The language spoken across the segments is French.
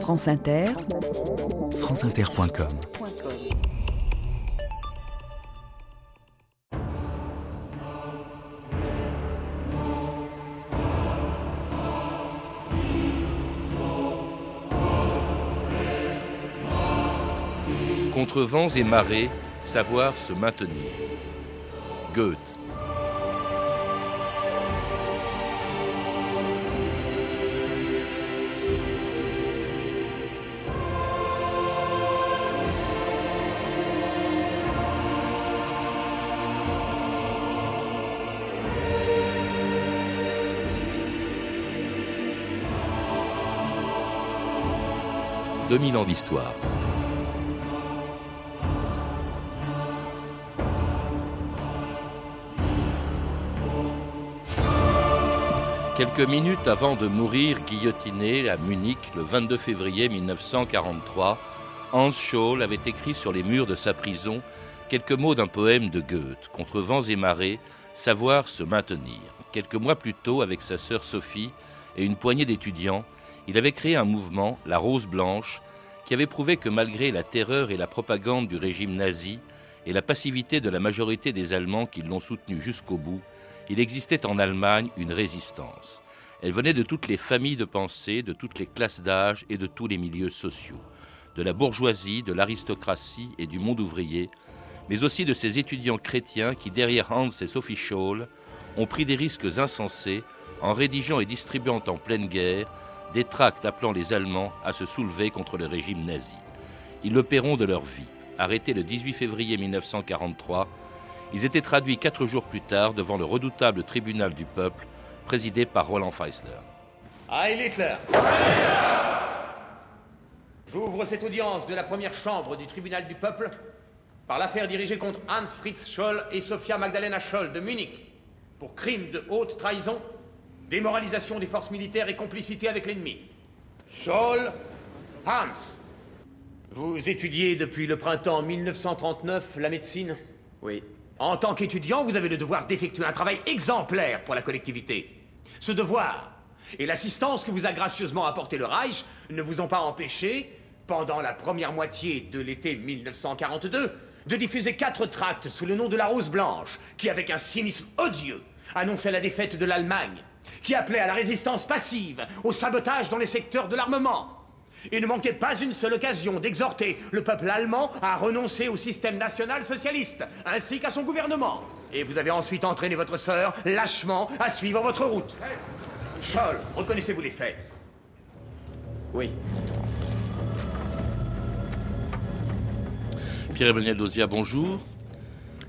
France Inter, franceinter.com Contre vents et marées, savoir se maintenir. Goethe. « 2000 ans d'histoire. Quelques minutes avant de mourir guillotiné à Munich le 22 février 1943, Hans Scholl avait écrit sur les murs de sa prison quelques mots d'un poème de Goethe, Contre vents et marées, savoir se maintenir. Quelques mois plus tôt, avec sa sœur Sophie et une poignée d'étudiants, il avait créé un mouvement, la Rose Blanche, qui avait prouvé que malgré la terreur et la propagande du régime nazi et la passivité de la majorité des Allemands qui l'ont soutenu jusqu'au bout, il existait en Allemagne une résistance. Elle venait de toutes les familles de pensée, de toutes les classes d'âge et de tous les milieux sociaux, de la bourgeoisie, de l'aristocratie et du monde ouvrier, mais aussi de ces étudiants chrétiens qui, derrière Hans et Sophie Scholl, ont pris des risques insensés en rédigeant et distribuant en pleine guerre des tracts appelant les Allemands à se soulever contre le régime nazi. Ils le paieront de leur vie. Arrêtés le 18 février 1943, ils étaient traduits quatre jours plus tard devant le redoutable tribunal du peuple, présidé par Roland Feisler. Heil Hitler J'ouvre cette audience de la première chambre du tribunal du peuple par l'affaire dirigée contre Hans Fritz Scholl et Sophia Magdalena Scholl de Munich pour crime de haute trahison, démoralisation des forces militaires et complicité avec l'ennemi. Scholl, Hans, vous étudiez depuis le printemps 1939 la médecine Oui. En tant qu'étudiant, vous avez le devoir d'effectuer un travail exemplaire pour la collectivité. Ce devoir et l'assistance que vous a gracieusement apporté le Reich ne vous ont pas empêché, pendant la première moitié de l'été 1942, de diffuser quatre tracts sous le nom de la Rose Blanche, qui, avec un cynisme odieux, annonçait la défaite de l'Allemagne, qui appelait à la résistance passive, au sabotage dans les secteurs de l'armement, il ne manquait pas une seule occasion d'exhorter le peuple allemand à renoncer au système national socialiste, ainsi qu'à son gouvernement. Et vous avez ensuite entraîné votre sœur, lâchement, à suivre votre route. Scholl, reconnaissez-vous les faits? Oui. Pierre-Emmanuel Dozia, bonjour.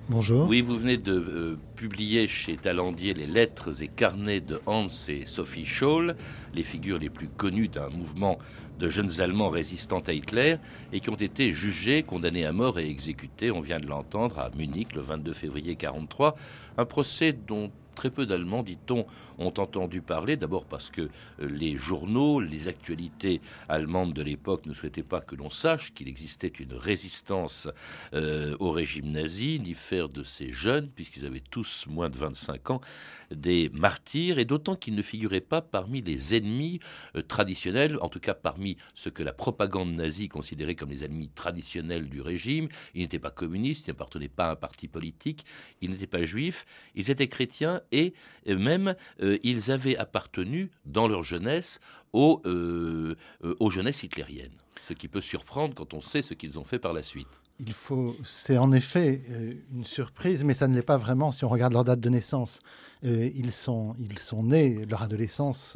Bonjour. Oui, vous venez de publier chez Talandier les lettres et carnets de Hans et Sophie Scholl, les figures les plus connues d'un mouvement de jeunes Allemands résistants à Hitler et qui ont été jugés, condamnés à mort et exécutés, on vient de l'entendre, à Munich le 22 février 1943. Un procès dont très peu d'Allemands, dit-on, ont entendu parler, d'abord parce que euh, les journaux, les actualités allemandes de l'époque ne souhaitaient pas que l'on sache qu'il existait une résistance euh, au régime nazi, ni faire de ces jeunes, puisqu'ils avaient tous moins de 25 ans, des martyrs, et d'autant qu'ils ne figuraient pas parmi les ennemis euh, traditionnels, en tout cas parmi ce que la propagande nazie considérait comme les ennemis traditionnels du régime. Ils n'étaient pas communistes, ils n'appartenaient pas à un parti politique, ils n'étaient pas juifs, ils étaient chrétiens et même euh, ils avaient appartenu dans leur jeunesse aux, euh, euh, aux jeunesses hitlériennes. Ce qui peut surprendre quand on sait ce qu'ils ont fait par la suite. Il faut, c'est en effet une surprise, mais ça ne l'est pas vraiment si on regarde leur date de naissance. ils sont, ils sont nés, leur adolescence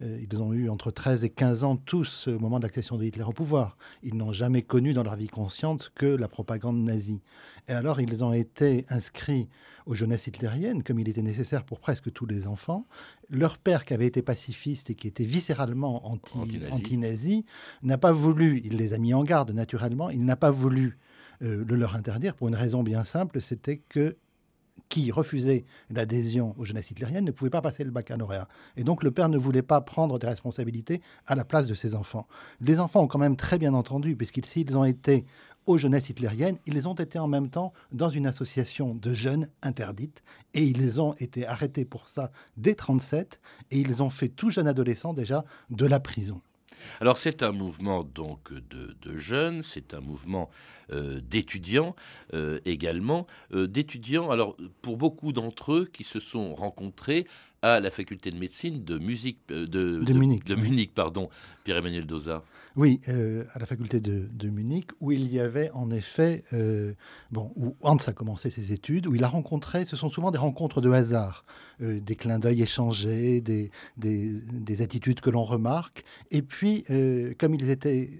ils ont eu entre 13 et 15 ans tous au moment de l'accession de Hitler au pouvoir. Ils n'ont jamais connu dans leur vie consciente que la propagande nazie. Et alors ils ont été inscrits aux jeunesses hitlériennes, comme il était nécessaire pour presque tous les enfants. Leur père, qui avait été pacifiste et qui était viscéralement anti-nazi, n'a pas voulu, il les a mis en garde naturellement, il n'a pas voulu euh, le leur interdire pour une raison bien simple, c'était que qui refusait l'adhésion aux jeunesses hitlériennes ne pouvait pas passer le baccalauréat. Et donc le père ne voulait pas prendre des responsabilités à la place de ses enfants. Les enfants ont quand même très bien entendu, puisqu'ils ont été aux jeunesses hitlériennes, ils ont été en même temps dans une association de jeunes interdite et ils ont été arrêtés pour ça dès 37 et ils ont fait tout jeune adolescent déjà de la prison. Alors c'est un mouvement donc de, jeunes, c'est un mouvement euh, d'étudiants euh, également, euh, d'étudiants. Alors pour beaucoup d'entre eux qui se sont rencontrés à la faculté de médecine de musique de, de, Munich, de Munich pardon, Pierre-Emmanuel Doza. Oui, à la faculté de, Munich où il y avait en effet bon où Hans a commencé ses études où il a rencontré. Ce sont souvent des rencontres de hasard, des clins d'œil échangés, des, des, des attitudes que l'on remarque, et puis euh, comme ils étaient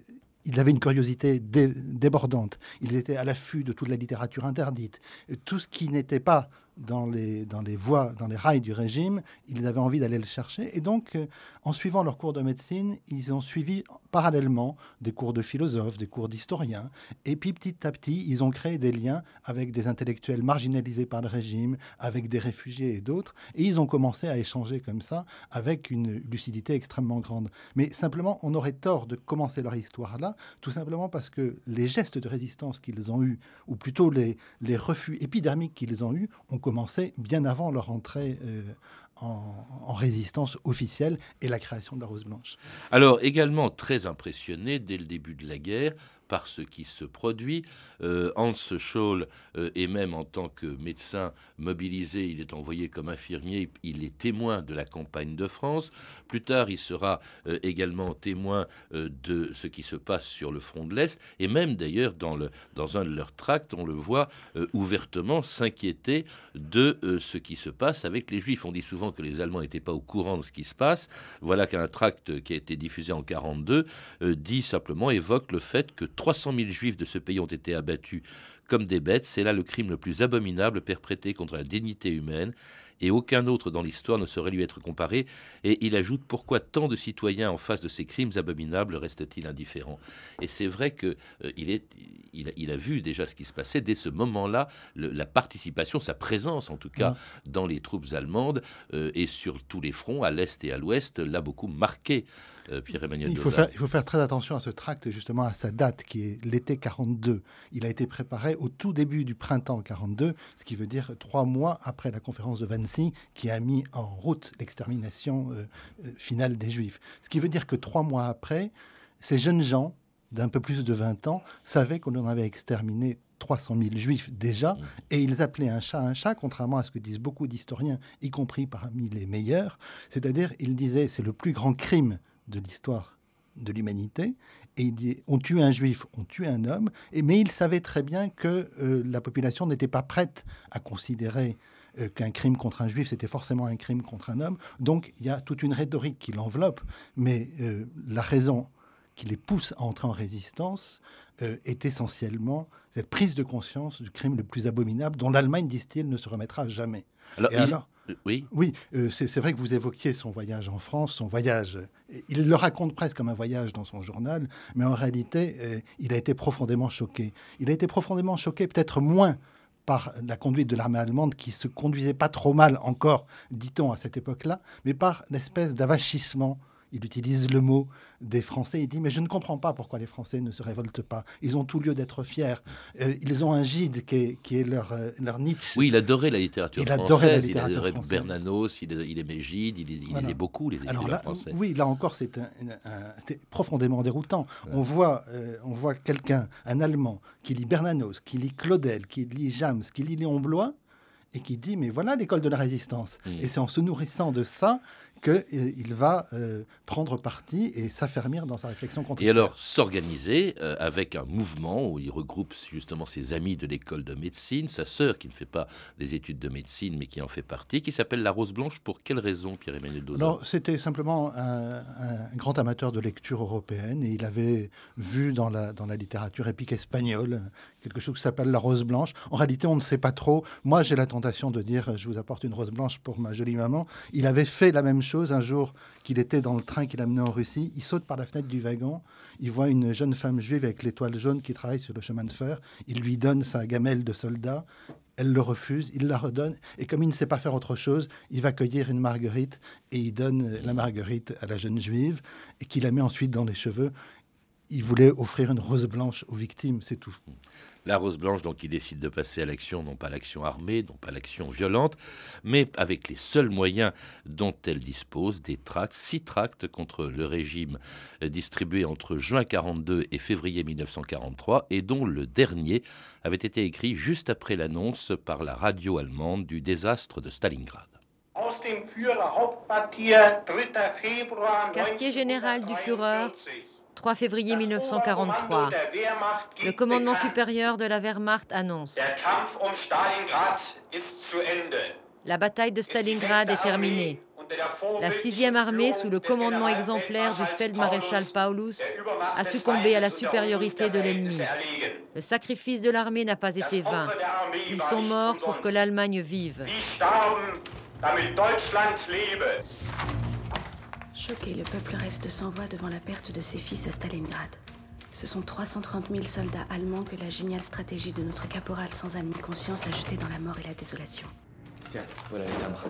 ils avaient une curiosité débordante. Ils étaient à l'affût de toute la littérature interdite. Tout ce qui n'était pas dans les, dans les voies, dans les rails du régime, ils avaient envie d'aller le chercher. Et donc, euh, en suivant leurs cours de médecine, ils ont suivi parallèlement des cours de philosophes, des cours d'historiens. Et puis, petit à petit, ils ont créé des liens avec des intellectuels marginalisés par le régime, avec des réfugiés et d'autres. Et ils ont commencé à échanger comme ça, avec une lucidité extrêmement grande. Mais simplement, on aurait tort de commencer leur histoire là, tout simplement parce que les gestes de résistance qu'ils ont eus, ou plutôt les, refus épidermiques qu'ils ont eus, ont commencé bien avant leur entrée euh, en, résistance officielle et la création de la Rose Blanche. Alors également très impressionné dès le début de la guerre par ce qui se produit. Euh, Hans Scholl euh, est même en tant que médecin mobilisé, il est envoyé comme infirmier, il est témoin de la campagne de France. Plus tard, il sera euh, également témoin de ce qui se passe sur le front de l'Est, et même d'ailleurs dans, le, dans un de leurs tracts, on le voit ouvertement s'inquiéter de ce qui se passe avec les Juifs. On dit souvent que les Allemands n'étaient pas au courant de ce qui se passe. Voilà qu'un tract qui a été diffusé en 42 dit simplement, évoque le fait que 300 000 juifs de ce pays ont été abattus comme des bêtes. C'est là le crime le plus abominable perpétré contre la dignité humaine et aucun autre dans l'histoire ne saurait lui être comparé. Et il ajoute pourquoi tant de citoyens en face de ces crimes abominables restent-ils indifférents? Et c'est vrai que euh, il, est, il, a, vu déjà ce qui se passait dès ce moment-là, la participation, sa présence en tout cas dans les troupes allemandes euh, et sur tous les fronts, à l'est et à l'ouest, l'a beaucoup marqué. Euh, Pierre-Emmanuel il faut, faire, il faut faire très attention à ce tract, justement à sa date, qui est l'été 42. Il a été préparé au tout début du printemps 42, ce qui veut dire trois mois après la conférence de Wannsee, qui a mis en route l'extermination euh, euh, finale des Juifs. Ce qui veut dire que trois mois après, ces jeunes gens d'un peu plus de 20 ans savaient qu'on en avait exterminé 300 000 juifs déjà, mmh. et ils appelaient un chat un chat, contrairement à ce que disent beaucoup d'historiens, y compris parmi les meilleurs. C'est-à-dire, ils disaient c'est le plus grand crime de l'histoire de l'humanité. Et il dit, on tue un juif, on tue un homme. Et, mais il savait très bien que euh, la population n'était pas prête à considérer euh, qu'un crime contre un juif, c'était forcément un crime contre un homme. Donc il y a toute une rhétorique qui l'enveloppe. Mais euh, la raison qui les pousse à entrer en résistance est essentiellement cette prise de conscience du crime le plus abominable dont l'Allemagne, disent-ils, ne se remettra jamais. alors oui. Oui, euh, c'est vrai que vous évoquiez son voyage en France, son voyage. Il le raconte presque comme un voyage dans son journal, mais en réalité, euh, il a été profondément choqué. Il a été profondément choqué, peut-être moins par la conduite de l'armée allemande qui se conduisait pas trop mal encore, dit-on à cette époque-là, mais par l'espèce d'avachissement il utilise le mot des Français. Il dit Mais je ne comprends pas pourquoi les Français ne se révoltent pas. Ils ont tout lieu d'être fiers. Euh, ils ont un gide qui est, qui est leur, euh, leur Nietzsche. Oui, il adorait la littérature française. il adorait Bernanos, il, aimait Gide, il, il lisait beaucoup les Alors là, français. Oui, là encore, c'est profondément déroutant. On voit, euh, on voit quelqu'un, un Allemand, qui lit Bernanos, qui lit Claudel, qui lit Jams, qui lit Léon Blois, et qui dit Mais voilà l'école de la résistance. Mmh. Et c'est en se nourrissant de ça qu'il euh, va euh, prendre parti et s'affermir dans sa réflexion contre Et alors s'organiser euh, avec un mouvement où il regroupe justement ses amis de l'école de médecine, sa sœur qui ne fait pas des études de médecine mais qui en fait partie, qui s'appelle La Rose Blanche. Pour quelle raison, Pierre-Emmanuel Dozat C'était simplement un, grand amateur de lecture européenne et il avait vu dans la, dans la littérature épique espagnole quelque chose qui s'appelle La Rose Blanche. En réalité, on ne sait pas trop. Moi, j'ai la tentation de dire je vous apporte une rose blanche pour ma jolie maman. Il avait fait la même chose un jour qu'il était dans le train qui l'amenait en Russie. Il saute par la fenêtre du wagon. Il voit une jeune femme juive avec l'étoile jaune qui travaille sur le chemin de fer. Il lui donne sa gamelle de soldat. Elle le refuse, il la redonne, et comme il ne sait pas faire autre chose, il va cueillir une marguerite et il donne la marguerite à la jeune juive et qui la met ensuite dans les cheveux il voulait offrir une rose blanche aux victimes, c'est tout. La Rose Blanche, donc, qui décide de passer à l'action, non pas l'action armée, non pas l'action violente, mais avec les seuls moyens dont elle dispose, des tracts, six tracts contre le régime distribués entre juin 42 et février 1943, et dont le dernier avait été écrit juste après l'annonce par la radio allemande du désastre de Stalingrad. Quartier général du Führer, 3 février 1943. Le commandement supérieur de la Wehrmacht annonce La bataille de Stalingrad est terminée. La sixième armée, sous le commandement exemplaire du feldmaréchal Paulus, a succombé à la supériorité de l'ennemi. Le sacrifice de l'armée n'a pas été vain. Ils sont morts pour que l'Allemagne vive. Choqué, le peuple reste sans voix devant la perte de ses fils à Stalingrad. Ce sont 330 000 soldats allemands que la géniale stratégie de notre caporal sans âme ni conscience a jetés dans la mort et la désolation. Tiens, voilà les timbres.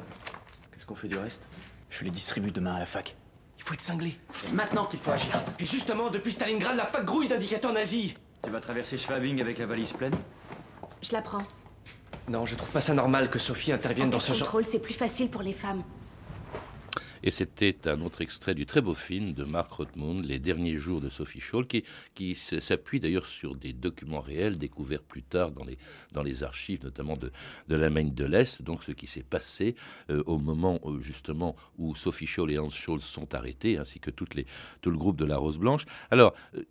Qu'est-ce qu'on fait du reste? Je les distribue demain à la fac. Il faut être cinglé. C'est maintenant qu'il faut agir. Et justement, depuis Stalingrad, la fac grouille d'indicateurs nazis. Tu vas traverser Schwabing avec la valise pleine? Je la prends. Non, je trouve pas ça normal que Sophie intervienne dans ce genre. contrôle, c'est plus facile pour les femmes. Et c'était un autre extrait du très beau film de Mark Rothmund, Les derniers jours de Sophie Scholl, qui, qui s'appuie d'ailleurs sur des documents réels découverts plus tard dans les, dans les archives, notamment de, de l'Allemagne de l'Est. Donc ce qui s'est passé euh, au moment euh, justement où Sophie Scholl et Hans Scholl sont arrêtés, ainsi que tout le groupe de la Rose Blanche. Alors, euh,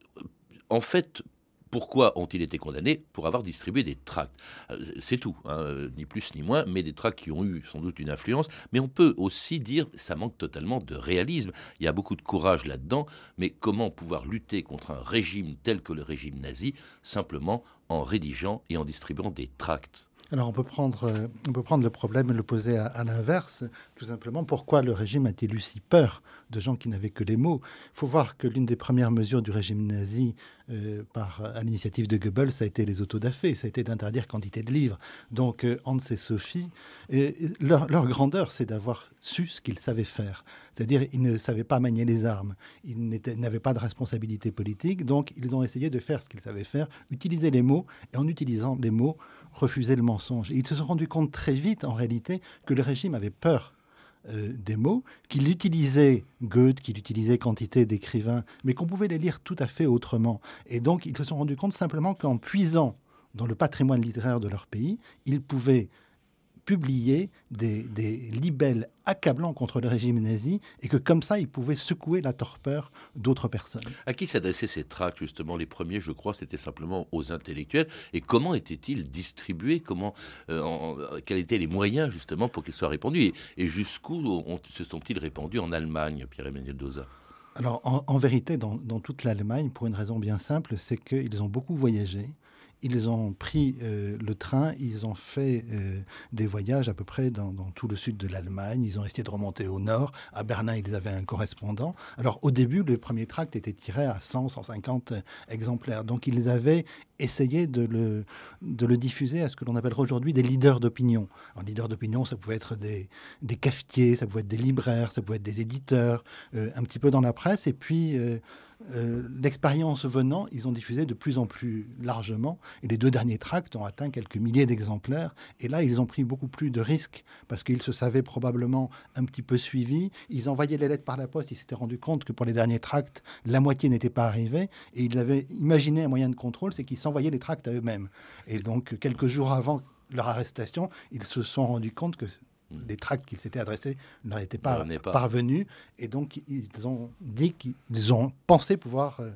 en fait, pourquoi ont-ils été condamnés Pour avoir distribué des tracts. Euh, c'est tout, hein, ni plus ni moins, mais des tracts qui ont eu sans doute une influence. Mais on peut aussi dire, ça manque totalement de réalisme. Il y a beaucoup de courage là-dedans, mais comment pouvoir lutter contre un régime tel que le régime nazi simplement en rédigeant et en distribuant des tracts? Alors on peut prendre, euh, on peut prendre le problème et le poser à, l'inverse. Tout simplement, pourquoi le régime a-t-il eu si peur de gens qui n'avaient que les mots? Il faut voir que l'une des premières mesures du régime nazi euh, par, à l'initiative de Goebbels, ça a été les autodafés, ça a été d'interdire quantité de livres. Donc euh, Hans et Sophie, leur, leur, grandeur, c'est d'avoir su ce qu'ils savaient faire. C'est-à-dire ils ne savaient pas manier les armes, ils n'avaient pas de responsabilité politique, donc ils ont essayé de faire ce qu'ils savaient faire, utiliser les mots, et en utilisant les mots, refuser le mensonge. Ils se sont rendus compte très vite, en réalité, que le régime avait peur euh, des mots, qu'il utilisait Goethe, qu'il utilisait quantité d'écrivains, mais qu'on pouvait les lire tout à fait autrement. Et donc, ils se sont rendus compte simplement qu'en puisant dans le patrimoine littéraire de leur pays, ils pouvaient publier des, libelles accablants contre le régime nazi et que comme ça, ils pouvaient secouer la torpeur d'autres personnes. À qui s'adressaient ces tracts justement? Les premiers, je crois, c'était simplement aux intellectuels. Et comment étaient-ils distribués? Comment, euh, Quels étaient les moyens justement pour qu'ils soient répandus? Et, jusqu'où se sont-ils répandus en Allemagne, Pierre-Emmanuel Doza? Alors, en, vérité, dans, dans toute l'Allemagne, pour une raison bien simple, c'est qu'ils ont beaucoup voyagé ils ont pris euh, le train, ils ont fait euh, des voyages à peu près dans, tout le sud de l'Allemagne. Ils ont essayé de remonter au nord. À Berlin, ils avaient un correspondant. Alors, au début, le premier tract était tiré à 100, 150 exemplaires. Donc, ils avaient essayé de le, diffuser à ce que l'on appellerait aujourd'hui des leaders d'opinion. En leaders d'opinion, ça pouvait être des, des, cafetiers, ça pouvait être des libraires, ça pouvait être des éditeurs, euh, un petit peu dans la presse. Et puis, euh, l'expérience venant, ils ont diffusé de plus en plus largement. Et les deux derniers tracts ont atteint quelques milliers d'exemplaires. Et là, ils ont pris beaucoup plus de risques parce qu'ils se savaient probablement un petit peu suivis. Ils envoyaient les lettres par la poste. Ils s'étaient rendus compte que pour les derniers tracts, la moitié n'était pas arrivée. Et ils avaient imaginé un moyen de contrôle, c'est qu'ils s'envoyaient les tracts à eux-mêmes. Et donc, quelques jours avant leur arrestation, ils se sont rendus compte que les tracts qu'ils s'étaient adressés leur étaient pas, pas, parvenus. Et donc, ils ont dit qu'ils ont pensé pouvoir euh,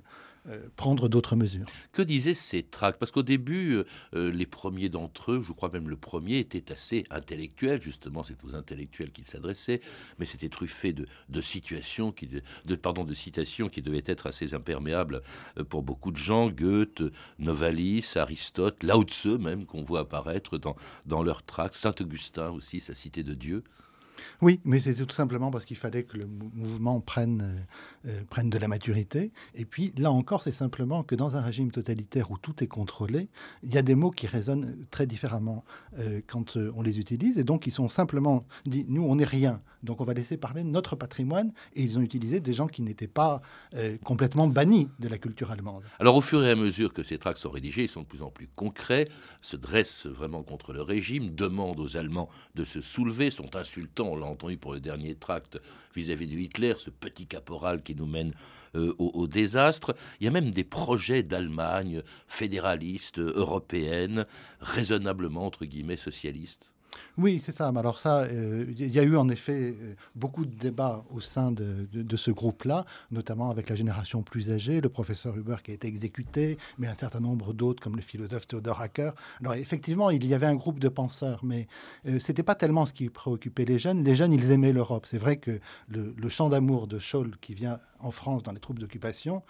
prendre d'autres mesures. Que disaient ces tracts? Parce qu'au début, euh, euh, les premiers d'entre eux, je crois même le premier, était assez intellectuel, justement, c'est aux intellectuels qu'il s'adressait, mais c'était truffé de, situations, qui, de, citations qui devaient être assez imperméables pour beaucoup de gens, Goethe, Novalis, Aristote, Lao Tse même, qu'on voit apparaître dans, dans leurs tracts, Saint-Augustin aussi, sa cité de Dieu. Oui, mais c'est tout simplement parce qu'il fallait que le mouvement prenne, euh, euh, prenne de la maturité. Et puis, là encore, c'est simplement que dans un régime totalitaire où tout est contrôlé, il y a des mots qui résonnent très différemment euh, quand on les utilise. Et donc, ils sont simplement dit, nous, on n'est rien. Donc, on va laisser parler notre patrimoine. Et ils ont utilisé des gens qui n'étaient pas complètement bannis de la culture allemande. Alors, au fur et à mesure que ces tracts sont rédigés, ils sont de plus en plus concrets, se dressent vraiment contre le régime, demandent aux Allemands de se soulever, sont insultants on l'a entendu pour le dernier tract vis-à-vis de Hitler, ce petit caporal qui nous mène euh, au, désastre. Il y a même des projets d'Allemagne fédéraliste, européenne, raisonnablement, entre guillemets, socialiste. Oui, c'est ça. Alors ça, euh, il y a eu en effet euh, beaucoup de débats au sein de, ce groupe-là, notamment avec la génération plus âgée, le professeur Huber qui a été exécuté, mais un certain nombre d'autres comme le philosophe Theodor Hacker. Alors effectivement, il y avait un groupe de penseurs, mais euh, c'était pas tellement ce qui préoccupait les jeunes. Les jeunes, ils aimaient l'Europe. C'est vrai que le, le chant d'amour de Scholl qui vient en France dans les troupes d'occupation,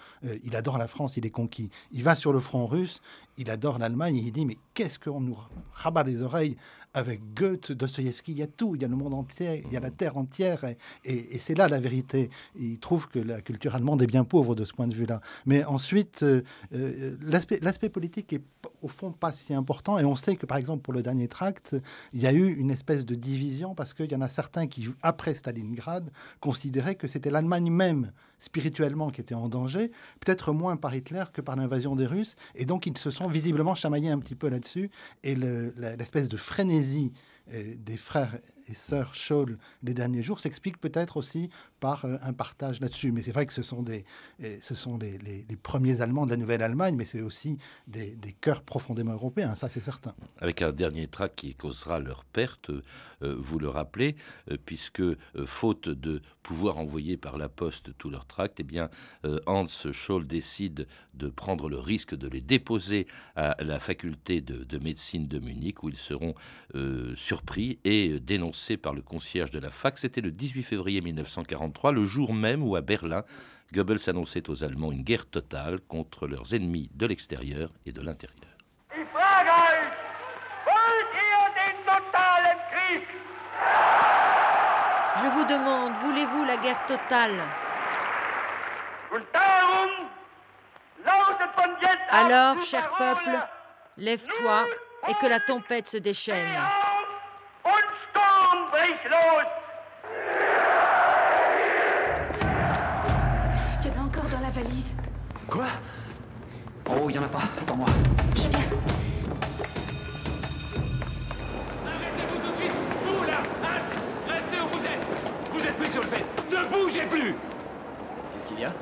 il adore la France, il est conquis. Il va sur le front russe, il adore l'Allemagne, il dit mais qu'est-ce qu'on nous rabat les oreilles avec Goethe, Dostoïevski, il y a tout, il y a le monde entier, il y a la terre entière, et, c'est là la vérité. Il trouve que la culture allemande est bien pauvre de ce point de vue-là. Mais ensuite, euh, euh, l'aspect politique est au fond pas si important, et on sait que par exemple pour le dernier tract, il y a eu une espèce de division parce qu'il y en a certains qui, après Stalingrad, considéraient que c'était l'Allemagne même spirituellement qui était en danger, peut-être moins par Hitler que par l'invasion des Russes, et donc ils se sont visiblement chamaillés un petit peu là-dessus, et l'espèce de frénésie euh, des frères et sœurs Scholl les derniers jours s'explique peut-être aussi par euh, un partage là-dessus. Mais c'est vrai que ce sont, des, euh, ce sont les, premiers Allemands de la Nouvelle-Allemagne, mais c'est aussi des, des, cœurs profondément européens, ça c'est certain. Avec un dernier tract qui causera leur perte, vous le rappelez, puisque faute de pouvoir envoyer par la poste tous leurs tracts, eh bien Hans Scholl décide de prendre le risque de les déposer à la faculté de, de médecine de Munich, où ils seront sur surpris et par le concierge de la fac. C'était le 18 février 1943, le jour même où à Berlin, Goebbels annonçait aux Allemands une guerre totale contre leurs ennemis de l'extérieur et de l'intérieur. Je vous demande, voulez-vous la guerre totale? Alors, cher peuple, lève-toi et que la tempête se déchaîne. Il y en a encore dans la valise. Quoi? Oh, il y en a pas. Attends-moi. Je viens. Arrêtez-vous tout de suite Vous, là Restez où vous êtes Vous êtes plus sur le fait Ne bougez plus Qu'est-ce qu'il y a?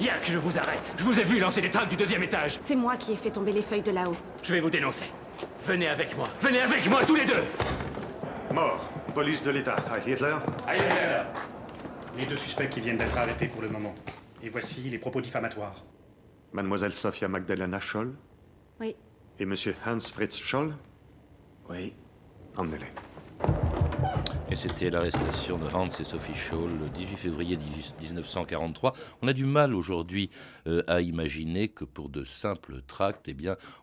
Il a que je vous arrête. Je vous ai vu lancer des trappes du deuxième étage. C'est moi qui ai fait tomber les feuilles de là-haut. Je vais vous dénoncer. Venez avec moi. Venez avec moi, tous les deux Mort. Police de l'État. À Hitler Hitler Les deux suspects qui viennent d'être arrêtés pour le moment. Et voici les propos diffamatoires. Mademoiselle Sophia Magdalena Scholl Oui. Et monsieur Hans Fritz Scholl Oui. Emmenez-les. Et c'était l'arrestation de Hans et Sophie Scholl le 18 février 1943. On a du mal aujourd'hui euh, à imaginer que pour de simples tracts, eh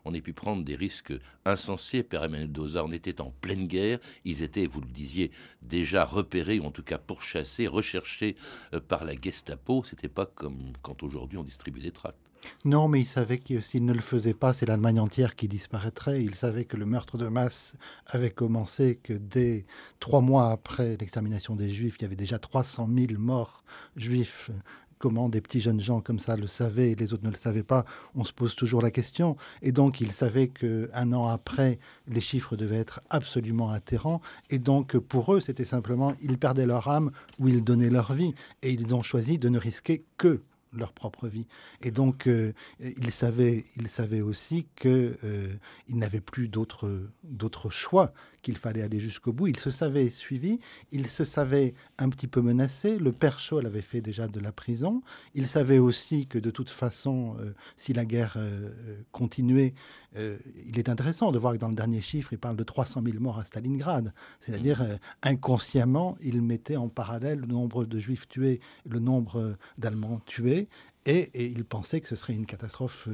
on ait pu prendre des risques insensés. Père Emmanuel Doza, on était en pleine guerre. Ils étaient, vous le disiez, déjà repérés, ou en tout cas pourchassés, recherchés euh, par la Gestapo. C'était pas comme quand aujourd'hui on distribue des tracts. Non, mais il savait que s'il ne le faisait pas, c'est l'Allemagne entière qui disparaîtrait. Il savait que le meurtre de masse avait commencé, que dès trois mois après l'extermination des Juifs, il y avait déjà 300 000 morts juifs. Comment des petits jeunes gens comme ça le savaient et les autres ne le savaient pas? On se pose toujours la question. Et donc, il savait qu'un an après, les chiffres devaient être absolument atterrants. Et donc, pour eux, c'était simplement, ils perdaient leur âme ou ils donnaient leur vie. Et ils ont choisi de ne risquer que leur propre vie. Et donc, euh, ils, savaient, ils savaient aussi qu'ils euh, n'avaient plus d'autre choix qu'il fallait aller jusqu'au bout. Il se savait suivi, il se savait un petit peu menacé. Le père Scholl avait fait déjà de la prison. Il savait aussi que de toute façon, euh, si la guerre euh, continuait, euh, il est intéressant de voir que dans le dernier chiffre, il parle de 300 000 morts à Stalingrad. C'est-à-dire, mmh. inconsciemment, il mettait en parallèle le nombre de juifs tués, le nombre d'Allemands tués. Et, ils pensaient que ce serait une catastrophe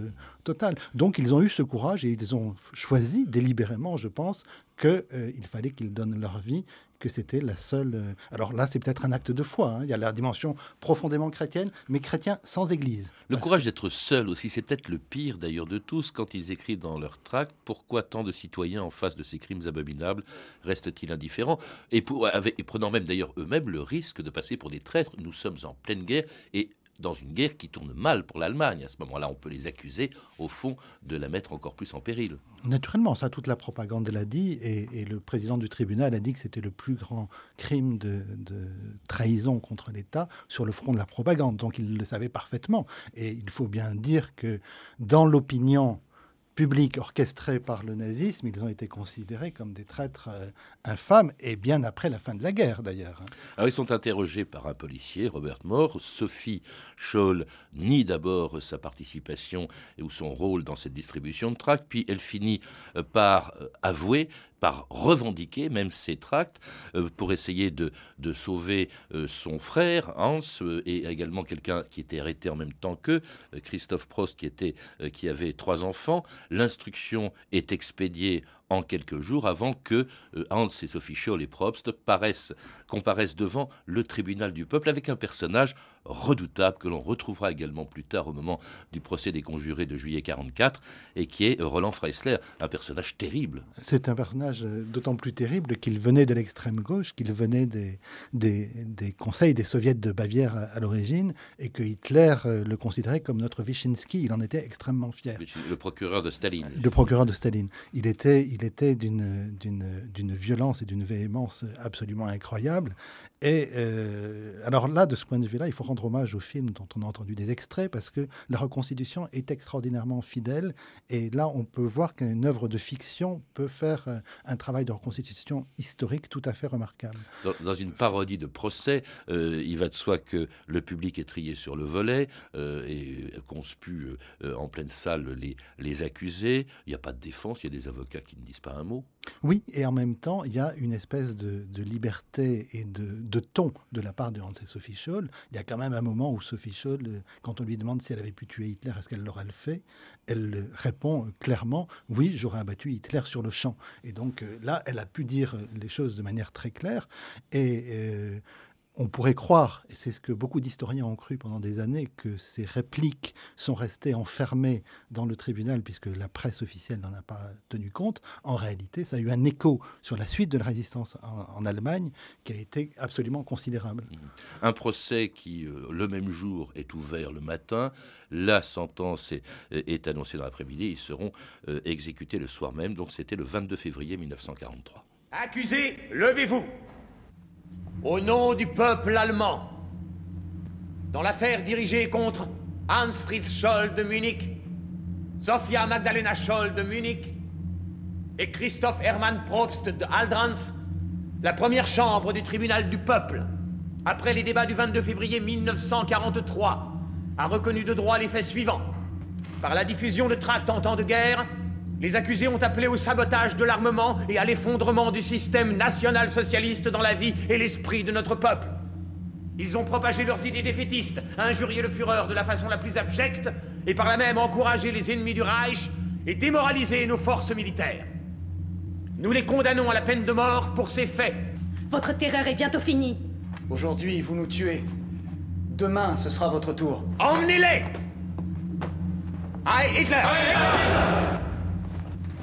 totale. Donc ils ont eu ce courage et ils ont choisi délibérément, je pense, qu'il euh, fallait qu'ils donnent leur vie, que c'était la seule. Euh, alors là, c'est peut-être un acte de foi. Hein. Il y a la dimension profondément chrétienne, mais chrétien sans Église. Le courage d'être seul aussi, c'est peut-être le pire d'ailleurs de tous quand ils écrivent dans leur tract pourquoi tant de citoyens en face de ces crimes abominables restent-ils indifférents? Et, et prenant même d'ailleurs eux-mêmes le risque de passer pour des traîtres. Nous sommes en pleine guerre et dans une guerre qui tourne mal pour l'Allemagne. À ce moment-là, on peut les accuser, au fond, de la mettre encore plus en péril. Naturellement, ça, toute la propagande l'a dit, et, le président du tribunal a dit que c'était le plus grand crime de, trahison contre l'État sur le front de la propagande. Donc il le savait parfaitement. Et il faut bien dire que dans l'opinion publics orchestrés par le nazisme, ils ont été considérés comme des traîtres euh, infâmes, et bien après la fin de la guerre d'ailleurs. Alors ils sont interrogés par un policier, Robert Moore. Sophie Scholl nie d'abord sa participation ou son rôle dans cette distribution de tracts, puis elle finit euh, par euh, avouer par revendiquer même ses tracts euh, pour essayer de, sauver euh, son frère Hans euh, et également quelqu'un qui était arrêté en même temps qu'eux, Christophe Prost qui, était, qui avait trois enfants. L'instruction est expédiée en quelques jours avant que euh, Hans et Sophie Scholl et Probst paraissent, comparaissent devant le tribunal du peuple avec un personnage redoutable que l'on retrouvera également plus tard au moment du procès des conjurés de juillet 44 et qui est Roland Freisler, un personnage terrible. C'est un personnage euh, d'autant plus terrible qu'il venait de l'extrême gauche, qu'il venait des, des, conseils des soviets de Bavière à, l'origine et que Hitler euh, le considérait comme notre Wyszynski. Il en était extrêmement fier. Le procureur de Staline. Le procureur de Staline. Il était, il était d'une violence et d'une véhémence absolument incroyable. Et euh, alors là, de ce point de vue-là, il faut rendre hommage au film dont on a entendu des extraits parce que la reconstitution est extraordinairement fidèle. Et là, on peut voir qu'une œuvre de fiction peut faire euh, un travail de reconstitution historique tout à fait remarquable. Dans, une parodie de procès, euh, il va de soi que le public est trié sur le volet et conspue en pleine salle les, les accusés. Il n'y a pas de défense, il y a des avocats qui ne disent pas un mot. Oui, et en même temps, il y a une espèce de, liberté et de, ton de la part de Hans et Sophie Scholl. Il y a quand même un moment où Sophie Scholl, euh, quand on lui demande si elle avait pu tuer Hitler, est-ce qu'elle l'aurait fait Elle répond clairement oui, j'aurais abattu Hitler sur le champ. Et donc euh, là, elle a pu dire les choses de manière très claire. Et euh, on pourrait croire, et c'est ce que beaucoup d'historiens ont cru pendant des années, que ces répliques sont restées enfermées dans le tribunal puisque la presse officielle n'en a pas tenu compte. En réalité, ça a eu un écho sur la suite de la résistance en, Allemagne qui a été absolument considérable. Mmh. Un procès qui, euh, le même jour, est ouvert le matin. La sentence est, annoncée dans l'après-midi. Ils seront euh, exécutés le soir même. Donc c'était le 22 février 1943. Accusés, levez-vous au nom du peuple allemand, dans l'affaire dirigée contre Hans Fritz Scholl de Munich, Sophia Magdalena Scholl de Munich et Christoph Hermann Probst de Aldrans, la première chambre du tribunal du peuple, après les débats du 22 février 1943, a reconnu de droit les faits suivants. Par la diffusion de tracts en temps de guerre, les accusés ont appelé au sabotage de l'armement et à l'effondrement du système national-socialiste dans la vie et l'esprit de notre peuple. Ils ont propagé leurs idées défaitistes, injurié le Führer de la façon la plus abjecte et par là même encouragé les ennemis du Reich et démoralisé nos forces militaires. Nous les condamnons à la peine de mort pour ces faits. Votre terreur est bientôt finie. Aujourd'hui, vous nous tuez. Demain, ce sera votre tour. Emmenez-les Aïe Hitler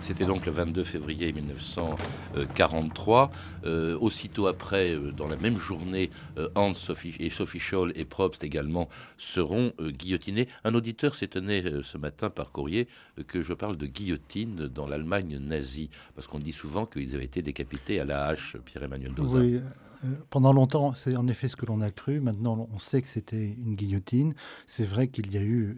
c'était donc le 22 février 1943. Euh, aussitôt après, euh, dans la même journée, euh, Hans Sophie, et Sophie Scholl et Probst également seront guillotinés. Un auditeur s'étonnait ce matin par courrier que je parle de guillotine dans l'Allemagne nazie, parce qu'on dit souvent qu'ils avaient été décapités à la hache, Pierre-Emmanuel Dozin. Pendant longtemps, c'est en effet ce que l'on a cru. Maintenant, on sait que c'était une guillotine. C'est vrai qu'il y a eu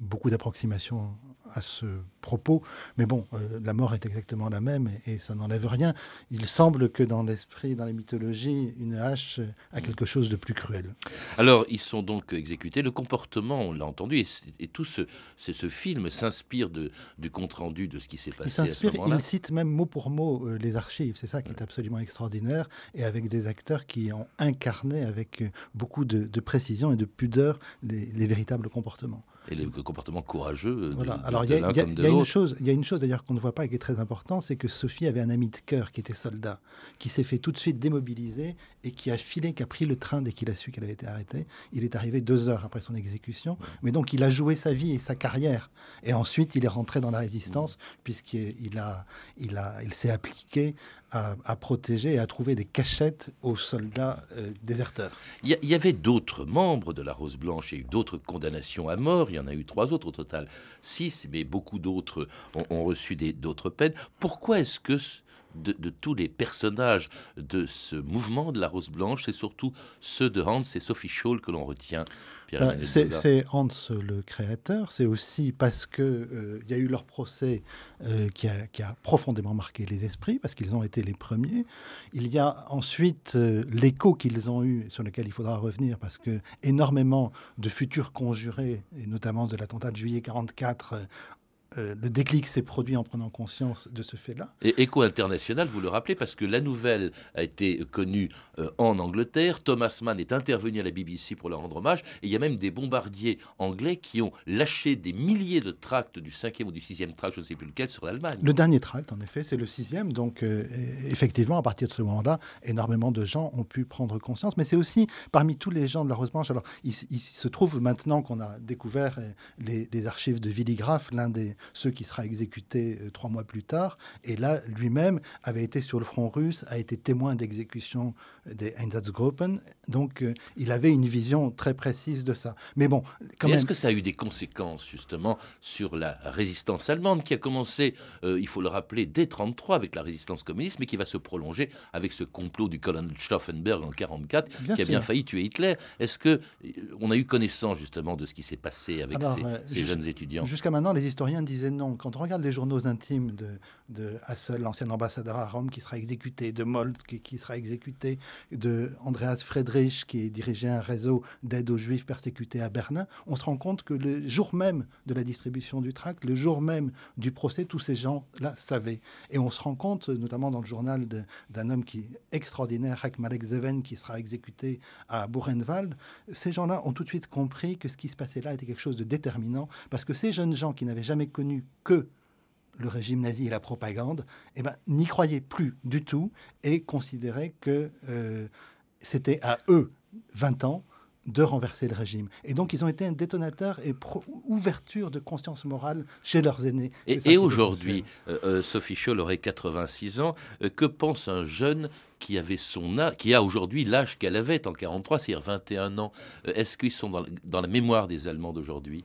beaucoup d'approximations à ce propos. Mais bon, euh, la mort est exactement la même et, ça n'enlève rien. Il semble que dans l'esprit, dans la mythologie, une hache a quelque chose de plus cruel. Alors, ils sont donc exécutés. Le comportement, on l'a entendu, et, tout ce, ce film s'inspire du compte-rendu de ce qui s'est passé il cite même mot pour mot euh, les archives. C'est ça qui est absolument extraordinaire. Et avec des acteurs qui ont incarné avec beaucoup de, précision et de pudeur les véritables comportements. Et le comportement courageux. Voilà. Alors il y, a une chose, il y a une chose d'ailleurs qu'on ne voit pas et qui est très important, c'est que Sophie avait un ami de cœur qui était soldat, qui s'est fait tout de suite démobiliser et qui a filé, qui a pris le train dès qu'il a su qu'elle avait été arrêtée. Il est arrivé deux heures après son exécution, mais donc il a joué sa vie et sa carrière. Et ensuite il est rentré dans la résistance puisqu'il a, il a, il s'est appliqué à, protéger et à trouver des cachettes aux soldats euh, déserteurs. Il y, avait d'autres membres de la Rose Blanche, il d'autres condamnations à mort, il y en a eu trois autres au total, six, mais beaucoup d'autres ont, reçu d'autres peines. Pourquoi est-ce que de, tous les personnages de ce mouvement de la Rose Blanche, c'est surtout ceux de Hans et Sophie Scholl que l'on retient bah, c'est Hans le créateur, c'est aussi parce qu'il euh, y a eu leur procès euh, qui, a, profondément marqué les esprits, parce qu'ils ont été les premiers. Il y a ensuite euh, l'écho qu'ils ont eu, sur lequel il faudra revenir, parce que énormément de futurs conjurés, et notamment de l'attentat de juillet 44, euh, le déclic s'est produit en prenant conscience de ce fait-là. Et Écho International, vous le rappelez, parce que la nouvelle a été connue euh, en Angleterre. Thomas Mann est intervenu à la BBC pour leur rendre hommage. Et il y a même des bombardiers anglais qui ont lâché des milliers de tracts du cinquième ou du sixième tract, je ne sais plus lequel, sur l'Allemagne. Le dernier tract, en effet, c'est le sixième. Donc, euh, effectivement, à partir de ce moment-là, énormément de gens ont pu prendre conscience. Mais c'est aussi parmi tous les gens de la Rose Blanche. Alors, il, se trouve maintenant qu'on a découvert les, les archives de Willy Graff, l'un des ceux qui sera exécuté euh, trois mois plus tard. Et là, lui-même avait été sur le front russe, a été témoin d'exécution des Einsatzgruppen. Donc, euh, il avait une vision très précise de ça. Mais bon, quand même. Est-ce que ça a eu des conséquences, justement, sur la résistance allemande qui a commencé, euh, il faut le rappeler, dès 1933 avec la résistance communiste, mais qui va se prolonger avec ce complot du colonel Stauffenberg en 1944, qui a bien failli tuer Hitler Est-ce que on a eu connaissance, justement, de ce qui s'est passé avec ces, ces jeunes étudiants? Jusqu'à maintenant, les historiens disaient non. Quand on regarde les journaux intimes de, Hassel, l'ancien ambassadeur à Rome, qui sera exécuté, de Mold, qui, sera exécuté, de Andreas Friedrich, qui dirigeait un réseau d'aide aux juifs persécutés à Berlin, on se rend compte que le jour même de la distribution du tract, le jour même du procès, tous ces gens-là savaient. Et on se rend compte, notamment dans le journal d'un homme qui extraordinaire, Hak Malek Zeven, qui sera exécuté à Buchenwald, ces gens-là ont tout de suite compris que ce qui se passait là était quelque chose de déterminant, parce que ces jeunes gens qui n'avaient jamais connu que le régime nazi et la propagande, eh ben, n'y croyaient plus du tout et considéraient que euh, c'était à eux, 20 ans, de renverser le régime. Et donc, ils ont été un détonateur et ouverture de conscience morale chez leurs aînés. Et, aujourd'hui, euh, euh, Sophie Scholl aurait 86 ans. que pense un jeune qui avait son âge, qui a aujourd'hui l'âge qu'elle avait en 43, c'est-à-dire 21 ans. Est-ce qu'ils sont dans la mémoire des Allemands d'aujourd'hui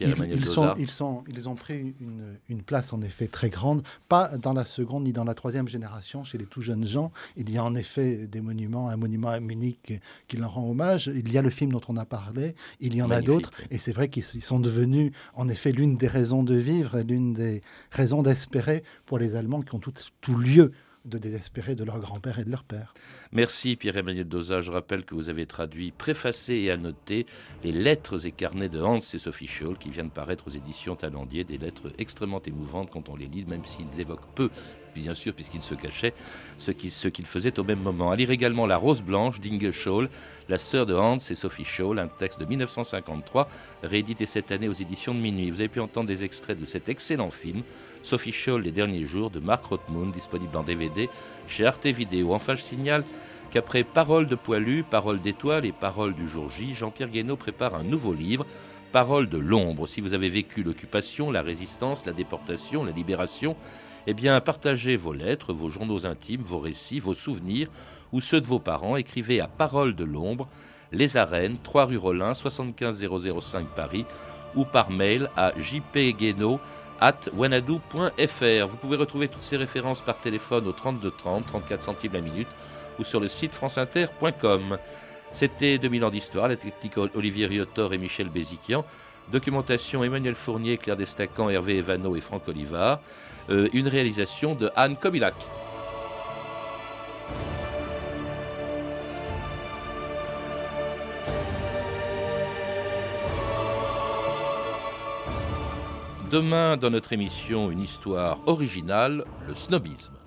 ils, sont, ils, sont, ils ont pris une, une, place en effet très grande, pas dans la seconde ni dans la troisième génération, chez les tout jeunes gens. Il y a en effet des monuments, un monument à Munich qui leur rend hommage. Il y a le film dont on a parlé, il y en a d'autres. Et c'est vrai qu'ils sont devenus en effet l'une des raisons de vivre et l'une des raisons d'espérer pour les Allemands qui ont tout, tout lieu de désespérer de leur grand-père et de leur père. Merci Pierre-Emmanuel Dosa. Je rappelle que vous avez traduit, préfacé et annoté les lettres et carnets de Hans et Sophie Scholl qui viennent paraître aux éditions Talendier, des lettres extrêmement émouvantes quand on les lit, même s'ils évoquent peu bien sûr, puisqu'il se cachait, ce qu'il faisait au même moment. À lire également La Rose Blanche d'Inge Scholl, la sœur de Hans et Sophie Scholl, un texte de 1953, réédité cette année aux éditions de Minuit. Vous avez pu entendre des extraits de cet excellent film, Sophie Scholl, Les derniers jours, de Marc Rothmund, disponible en DVD chez Arte Vidéo. Enfin, je signale qu'après Paroles de poilu, Paroles d'étoiles et Paroles du jour J, Jean-Pierre Guénaud prépare un nouveau livre, Paroles de l'ombre. Si vous avez vécu l'occupation, la résistance, la déportation, la libération, eh bien, partagez vos lettres, vos journaux intimes, vos récits, vos souvenirs ou ceux de vos parents. Écrivez à Parole de l'Ombre, Les Arènes, 3 rue Rollin, 75005 Paris, ou par mail à jpgueno at wanadou.fr. Vous pouvez retrouver toutes ces références par téléphone au 32 30, 34 centimes la minute, ou sur le site franceinter.com. C'était 2000 ans d'histoire, la technique Olivier Riotor et Michel Béziquian. Documentation Emmanuel Fournier, Claire Destacan, Hervé Evano et Franck Olivard. Euh, une réalisation de Anne Kobilac. Demain, dans notre émission, une histoire originale, le snobisme.